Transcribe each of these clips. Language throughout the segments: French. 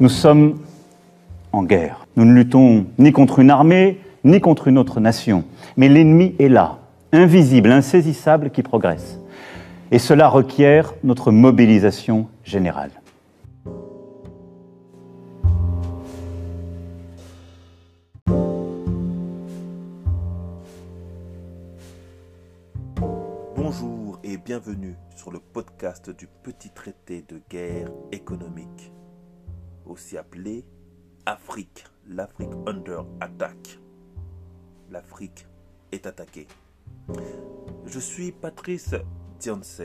Nous sommes en guerre. Nous ne luttons ni contre une armée, ni contre une autre nation. Mais l'ennemi est là, invisible, insaisissable, qui progresse. Et cela requiert notre mobilisation générale. Bonjour et bienvenue sur le podcast du petit traité de guerre économique, aussi appelé Afrique, l'Afrique under attack. L'Afrique est attaquée. Je suis Patrice Dianse,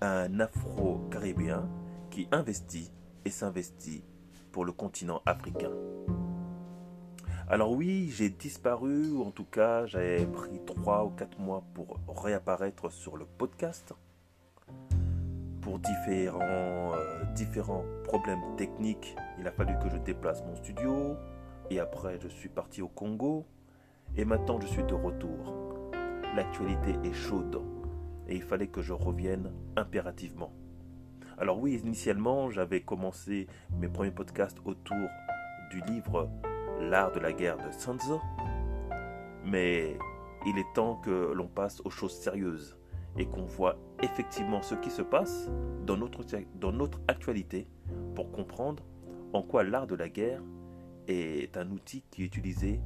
un Afro-Caribéen qui investit et s'investit pour le continent africain. Alors oui, j'ai disparu, ou en tout cas j'ai pris 3 ou 4 mois pour réapparaître sur le podcast pour différents, euh, différents problèmes techniques. Il a fallu que je déplace mon studio et après je suis parti au Congo et maintenant je suis de retour. L'actualité est chaude et il fallait que je revienne impérativement. Alors oui, initialement j'avais commencé mes premiers podcasts autour du livre l'art de la guerre de Sanzo, mais il est temps que l'on passe aux choses sérieuses et qu'on voit effectivement ce qui se passe dans notre, dans notre actualité pour comprendre en quoi l'art de la guerre est un outil qui est utilisé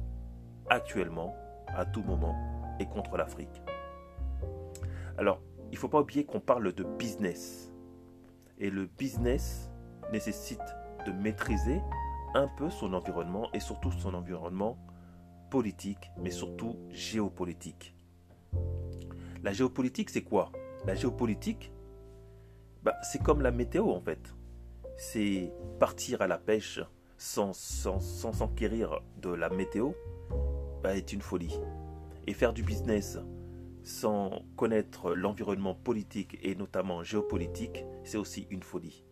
actuellement, à tout moment, et contre l'Afrique. Alors, il ne faut pas oublier qu'on parle de business. Et le business nécessite de maîtriser un peu son environnement et surtout son environnement politique, mais surtout géopolitique. La géopolitique, c'est quoi? La géopolitique, bah, c'est comme la météo en fait. C'est partir à la pêche sans s'enquérir de la météo bah, est une folie. Et faire du business sans connaître l'environnement politique et notamment géopolitique, c'est aussi une folie.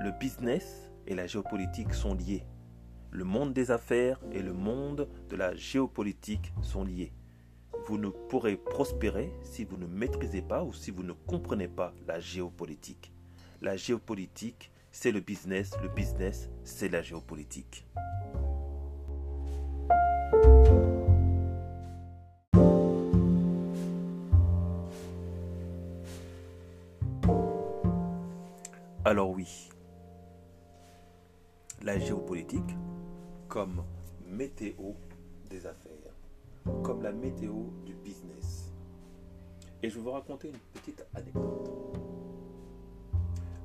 Le business et la géopolitique sont liés. Le monde des affaires et le monde de la géopolitique sont liés. Vous ne pourrez prospérer si vous ne maîtrisez pas ou si vous ne comprenez pas la géopolitique. La géopolitique, c'est le business, le business, c'est la géopolitique. Alors oui, la géopolitique comme météo des affaires, comme la météo du business. Et je vais vous raconter une petite anecdote.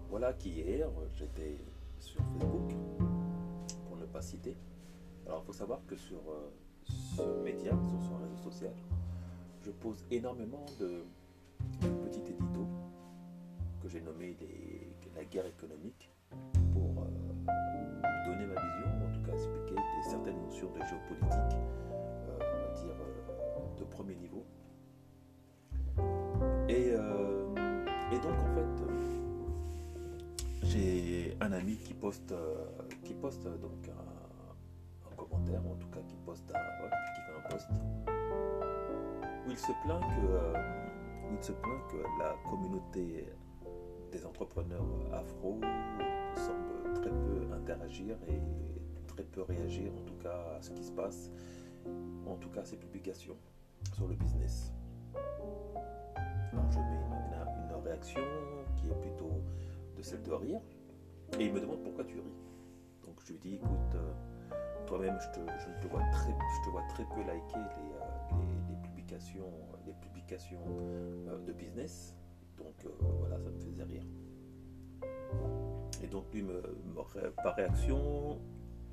Voilà qu'hier, j'étais sur Facebook, pour ne pas citer. Alors, il faut savoir que sur, euh, sur Média, sur, un réseau social, je pose énormément de, petits éditos que j'ai nommé la guerre économique pour euh, donner ma vision, en tout cas expliquer certaines notions de géopolitique, euh, euh, de premier niveau. Et, et donc en fait, j'ai un ami qui poste, qui poste donc un, commentaire, en tout cas qui poste un post où il se plaint que il se plaint que la communauté des entrepreneurs afro semble très peu interagir et très peu réagir en tout cas à ce qui se passe, en tout cas ses publications sur le business. Alors je mets une, réaction qui est plutôt de celle de rire et il me demande pourquoi tu ris. Donc je lui dis écoute, euh, toi-même je, te, vois très, je te vois très peu liker les, euh, publications, les publications euh, de business. Donc voilà, ça me faisait rire. Et donc lui, par réaction,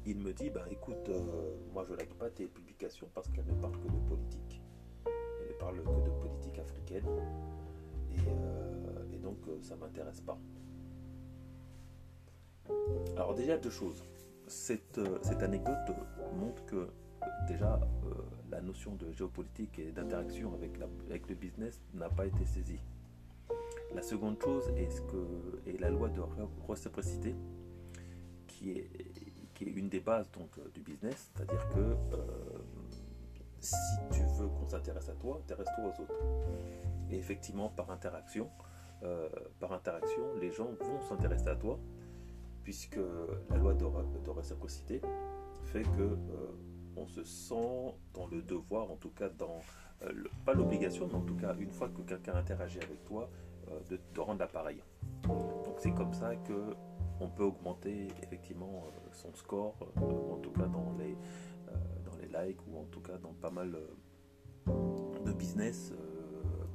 il me dit, bah écoute, euh, moi je like pas tes publications parce qu'elles ne parlent que de politique. Elles ne parlent que de politique africaine. Et, euh, donc euh, ça m'intéresse pas. Alors déjà deux choses. Cette, anecdote montre que déjà la notion de géopolitique et d'interaction avec, avec le business n'a pas été saisie. La seconde chose est, que, est la loi de réciprocité, qui est, une des bases donc, euh, du business, c'est-à-dire que euh, si tu veux qu'on s'intéresse à toi, intéresse-toi aux autres. Et effectivement, par interaction, euh, par interaction, les gens vont s'intéresser à toi puisque la loi de, réciprocité fait que on se sent dans le devoir, en tout cas dans pas l'obligation, mais en tout cas une fois que quelqu'un interagit avec toi, de te rendre l'appareil. Donc c'est comme ça que on peut augmenter effectivement son score, en tout cas dans les dans les likes ou en tout cas dans pas mal de business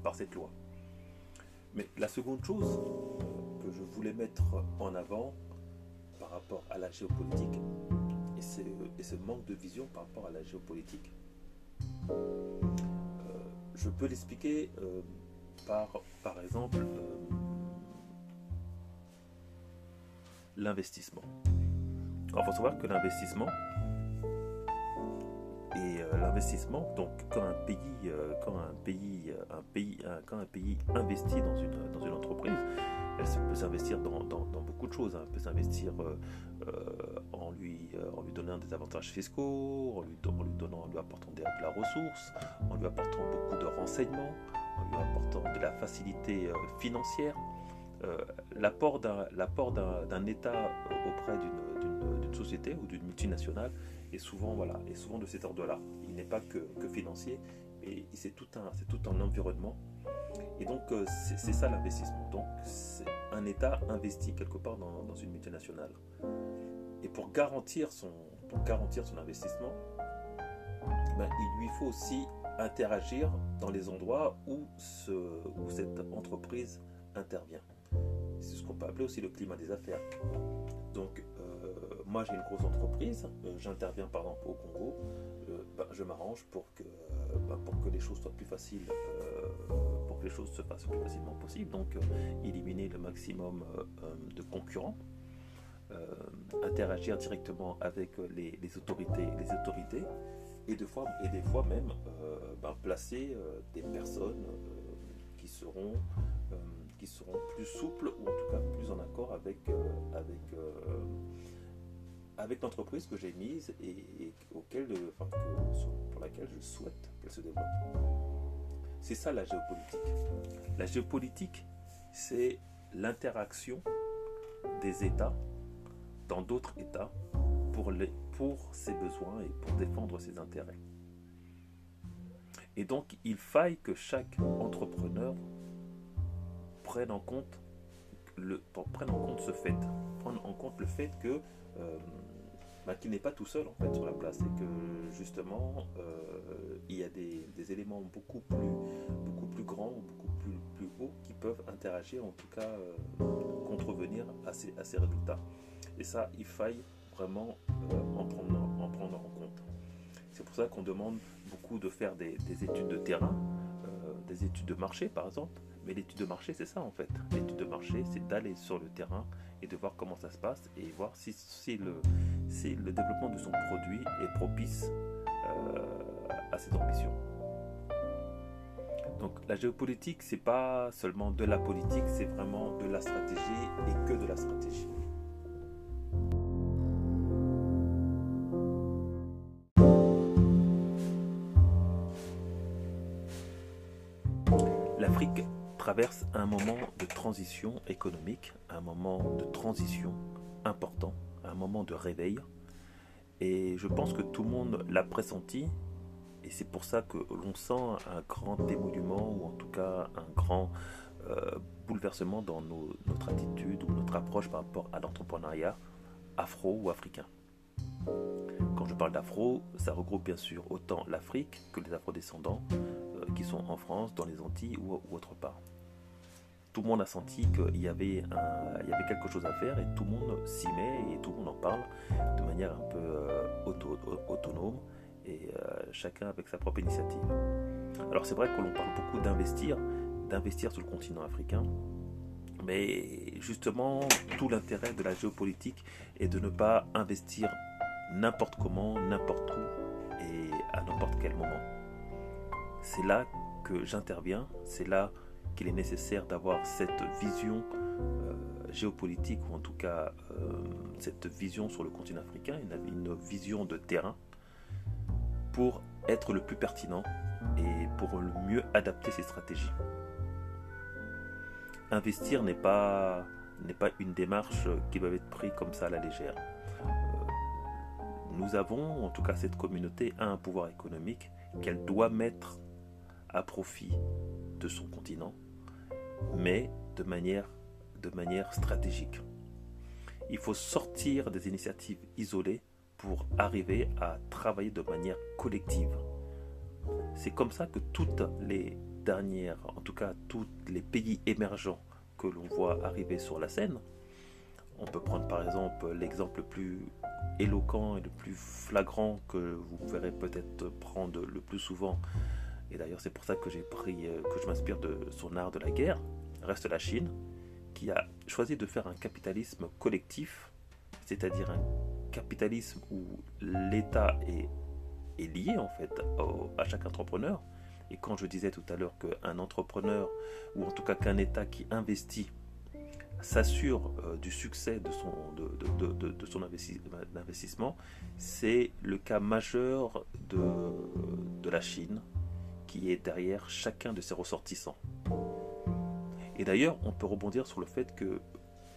par cette loi. Mais la seconde chose que je voulais mettre en avant par rapport à la géopolitique, et, ce manque de vision par rapport à la géopolitique. Euh, je peux l'expliquer euh, par, par exemple, euh, l'investissement. Il faut savoir que l'investissement, et l'investissement, donc quand un pays, quand un pays, un pays, quand un pays investit dans une, dans une entreprise, elle peut s'investir dans, beaucoup de choses. Hein. Elle peut s'investir euh, euh, en, lui, euh, en lui donnant des avantages fiscaux, en lui, donnant, lui apportant de la ressource, en lui apportant beaucoup de renseignements, en lui apportant de la facilité financière. L'apport d'un État auprès d'une société ou d'une multinationale est souvent, voilà, est souvent de cet ordre-là. Il n'est pas que, que financier, mais c'est tout, un, tout un environnement et donc, euh, c'est ça l'investissement. Donc, un État investit quelque part dans, une multinationale. Et pour garantir son, pour garantir son investissement, ben, il lui faut aussi interagir dans les endroits où, ce, où cette entreprise intervient. Qu'on peut appeler aussi le climat des affaires. Donc, euh, moi j'ai une grosse entreprise, euh, j'interviens par exemple au Congo, ben, je m'arrange pour que, ben, pour que les choses soient plus faciles que les choses se passent le plus facilement possible. Donc, euh, éliminer le maximum euh, euh, de concurrents, interagir directement avec les, autorités, les autorités, et, des fois même ben, placer des personnes qui seront qui seront plus souples ou en tout cas plus en accord avec, avec, avec l'entreprise que j'ai mise et, auquel, pour laquelle je souhaite qu'elle se développe. C'est ça la géopolitique. La géopolitique, c'est l'interaction des États dans d'autres États pour, les, pour ses besoins et pour défendre ses intérêts. Et donc, il faille que chaque entrepreneur prenne en compte, le, prenne en compte ce fait, prenne en compte le fait que euh, bah, qu'il n'est pas tout seul en fait sur la place et que justement euh, il y a des, éléments beaucoup plus, beaucoup plus grands, beaucoup plus, plus hauts qui peuvent interagir, en tout cas euh, contrevenir à ces, résultats. Et ça, il faille vraiment en, prendre, en prendre en compte. C'est pour ça qu'on demande beaucoup de faire des études de terrain, des études de marché par exemple. Mais l'étude de marché, c'est ça en fait. L'étude de marché, c'est d'aller sur le terrain et de voir comment ça se passe et voir si, le développement de son produit est propice euh, à cette ambition. Donc la géopolitique, c'est pas seulement de la politique, c'est vraiment de la stratégie et que de la stratégie. Un moment de transition économique, un moment de transition important, un moment de réveil. Et je pense que tout le monde l'a pressenti. Et c'est pour ça que l'on sent un grand émolument, ou en tout cas un grand euh, bouleversement dans notre attitude ou notre approche par rapport à l'entrepreneuriat afro ou africain. Quand je parle d'afro, ça regroupe bien sûr autant l'Afrique que les afrodescendants euh, qui sont en France, dans les Antilles ou autre part tout le monde a senti qu'il y, avait quelque chose à faire et tout le monde s'y met et tout le monde en parle de manière un peu euh, autonome et euh, chacun avec sa propre initiative. Alors c'est vrai que l'on parle beaucoup d'investir, d'investir sur le continent africain, mais justement tout l'intérêt de la géopolitique est de ne pas investir n'importe comment, n'importe où et à n'importe quel moment. C'est là que j'interviens, c'est là qu'il est nécessaire d'avoir cette vision euh, géopolitique, ou en tout cas euh, cette vision sur le continent africain, une, vision de terrain, pour être le plus pertinent et pour le mieux adapter ses stratégies. Investir n'est pas n'est pas une démarche qui doit être prise comme ça à la légère. nous avons, en tout cas cette communauté, a un pouvoir économique qu'elle doit mettre à profit de son continent, mais de manière, de manière stratégique. Il faut sortir des initiatives isolées pour arriver à travailler de manière collective. C'est comme ça que toutes les dernières, en tout cas tous les pays émergents que l'on voit arriver sur la scène, on peut prendre par exemple l'exemple le plus éloquent et le plus flagrant que vous verrez peut-être prendre le plus souvent, et d'ailleurs c'est pour ça que j'ai pris, euh, que je m'inspire de son art de la guerre, reste la Chine, qui a choisi de faire un capitalisme collectif, c'est-à-dire un capitalisme où l'État est, lié en fait à chaque entrepreneur. Et quand je disais tout à l'heure qu'un entrepreneur, ou en tout cas qu'un État qui investit, s'assure euh, du succès de, son investissement, c'est le cas majeur de, la Chine qui est derrière chacun de ses ressortissants. Et d'ailleurs, on peut rebondir sur le fait que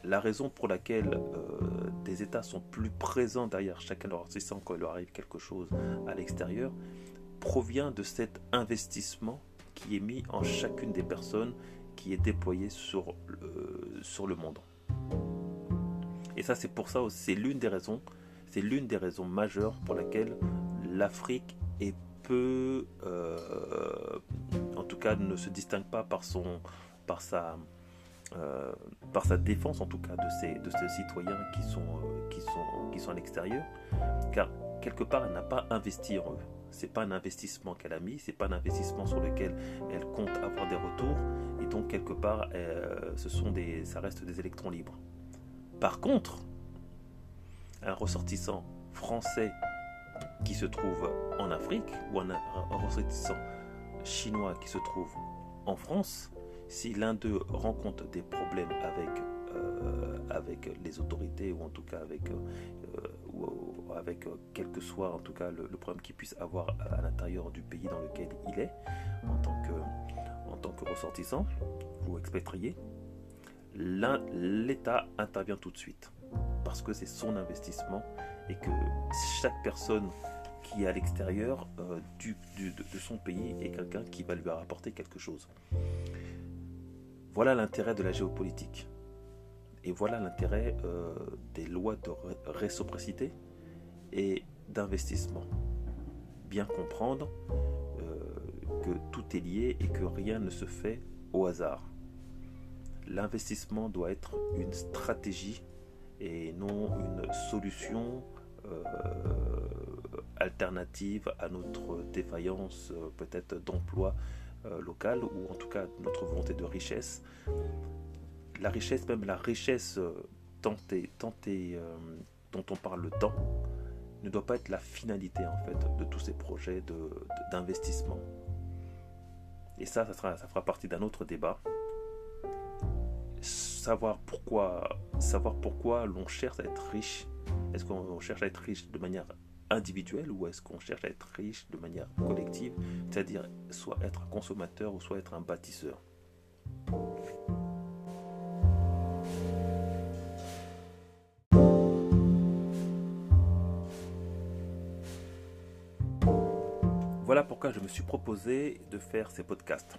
la raison pour laquelle euh, des États sont plus présents derrière chacun de leurs ressortissants quand il leur arrive quelque chose à l'extérieur provient de cet investissement qui est mis en chacune des personnes qui est déployée sur le, sur le monde. Et ça, c'est pour ça, c'est l'une des raisons, c'est l'une des raisons majeures pour laquelle l'Afrique peu, euh, en tout cas, ne se distingue pas par son, par sa, euh, par sa défense, en tout cas, de ces, de ces citoyens qui sont, euh, qui sont, qui sont à l'extérieur, car quelque part, elle n'a pas investi en eux. C'est pas un investissement qu'elle a mis, c'est pas un investissement sur lequel elle compte avoir des retours, et donc quelque part, ce sont des, ça reste des électrons libres. Par contre, un ressortissant français qui se trouve en Afrique ou un, ressortissant chinois qui se trouve en France, si l'un d'eux rencontre des problèmes avec, euh, avec les autorités ou en tout cas avec, euh, avec euh, quel que soit en tout cas le, problème qu'il puisse avoir à, l'intérieur du pays dans lequel il est en tant que, en tant que ressortissant ou expatrié, l'État intervient tout de suite parce que c'est son investissement et que chaque personne qui est à l'extérieur euh, de, son pays est quelqu'un qui va lui rapporter quelque chose. Voilà l'intérêt de la géopolitique. Et voilà l'intérêt euh, des lois de réciprocité et d'investissement. Bien comprendre euh, que tout est lié et que rien ne se fait au hasard. L'investissement doit être une stratégie et non une solution euh, alternative à notre défaillance euh, peut-être d'emploi euh, local ou en tout cas notre volonté de richesse. La richesse, même la richesse tant dont on parle le temps, ne doit pas être la finalité en fait de tous ces projets d'investissement. Et ça, ça, sera, ça fera partie d'un autre débat savoir pourquoi, savoir pourquoi l'on cherche à être riche. Est-ce qu'on cherche à être riche de manière individuelle ou est-ce qu'on cherche à être riche de manière collective, c'est-à-dire soit être un consommateur ou soit être un bâtisseur? Voilà pourquoi je me suis proposé de faire ces podcasts.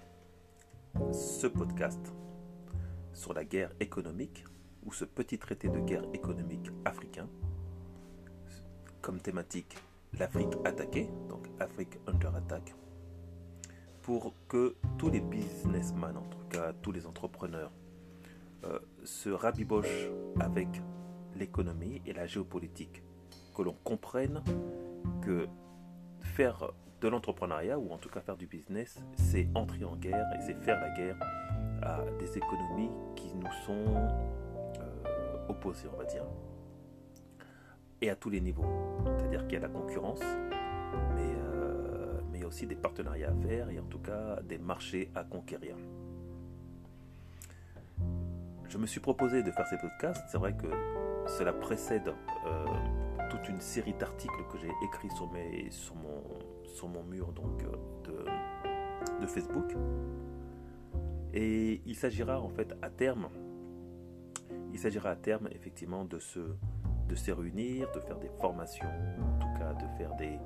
Ce podcast sur la guerre économique, ou ce petit traité de guerre économique africain, comme thématique l'Afrique attaquée, donc Afrique under attack, pour que tous les businessmen, en tout cas tous les entrepreneurs, euh, se rabibochent avec l'économie et la géopolitique, que l'on comprenne que faire de l'entrepreneuriat, ou en tout cas faire du business, c'est entrer en guerre et c'est faire la guerre à des économies qui nous sont euh, opposées, on va dire, et à tous les niveaux. C'est-à-dire qu'il y a la concurrence, mais, euh, mais il y a aussi des partenariats à faire et en tout cas des marchés à conquérir. Je me suis proposé de faire ces podcasts. C'est vrai que cela précède euh, toute une série d'articles que j'ai écrits sur, mes, sur, mon, sur mon mur donc, de Facebook. Et il s'agira en fait à terme Il s'agira à terme effectivement de se, de se réunir, de faire des formations, en tout cas de faire des,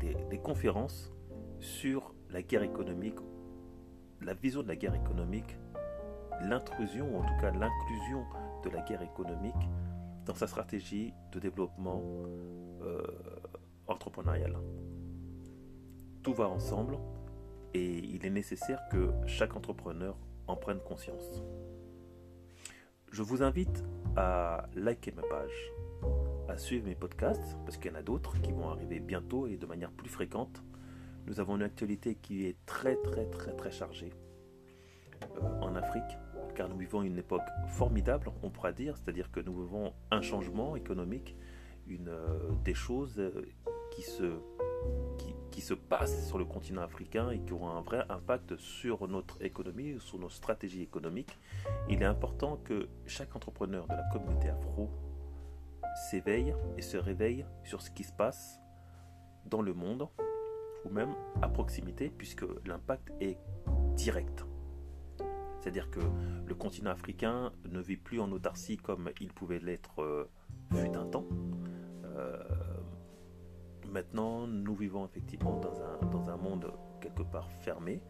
des, des conférences sur la guerre économique, la vision de la guerre économique, l'intrusion, en tout cas l'inclusion de la guerre économique dans sa stratégie de développement euh, entrepreneurial. Tout va ensemble et il est nécessaire que chaque entrepreneur en prenne conscience. Je vous invite à liker ma page, à suivre mes podcasts, parce qu'il y en a d'autres qui vont arriver bientôt et de manière plus fréquente. Nous avons une actualité qui est très très très très chargée euh, en Afrique, car nous vivons une époque formidable, on pourra dire, c'est-à-dire que nous vivons un changement économique, une, euh, des choses euh, qui se, qui, se passent sur le continent africain et qui auront un vrai impact sur notre économie, sur nos stratégies économiques. Il est important que chaque entrepreneur de la communauté afro s'éveille et se réveille sur ce qui se passe dans le monde ou même à proximité puisque l'impact est direct. C'est-à-dire que le continent africain ne vit plus en autarcie comme il pouvait l'être euh, fut un temps. Euh, maintenant, nous vivons effectivement dans un, dans un monde quelque part fermé,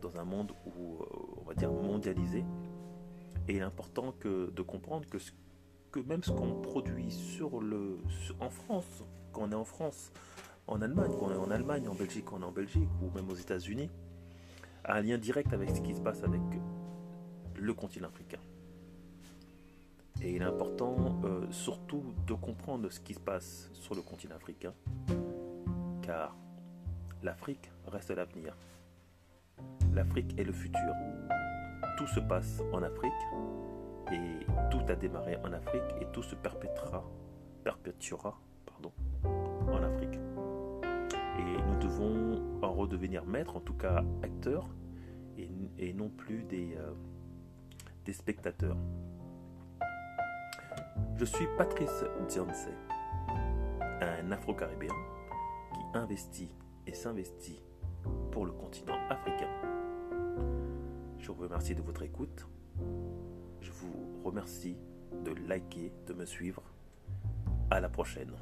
dans un monde où, euh, on va dire, mondialisé. Et il est important de comprendre que, même ce qu'on produit en France, quand on est en France, en Allemagne, quand on est en Allemagne, en Belgique, quand on est en Belgique, ou même aux États-Unis, a un lien direct avec ce qui se passe avec le continent africain. Et il est important euh, surtout de comprendre ce qui se passe sur le continent africain, car l'Afrique reste l'avenir. L'Afrique est le futur. Tout se passe en Afrique et tout a démarré en Afrique et tout se perpétuera, en Afrique. Et nous devons en redevenir maîtres, en tout cas acteurs, et, non plus des, euh, des spectateurs. Je suis Patrice Dionce, un Afro-Caribéen investit et s'investit pour le continent africain. Je vous remercie de votre écoute. Je vous remercie de liker, de me suivre. À la prochaine.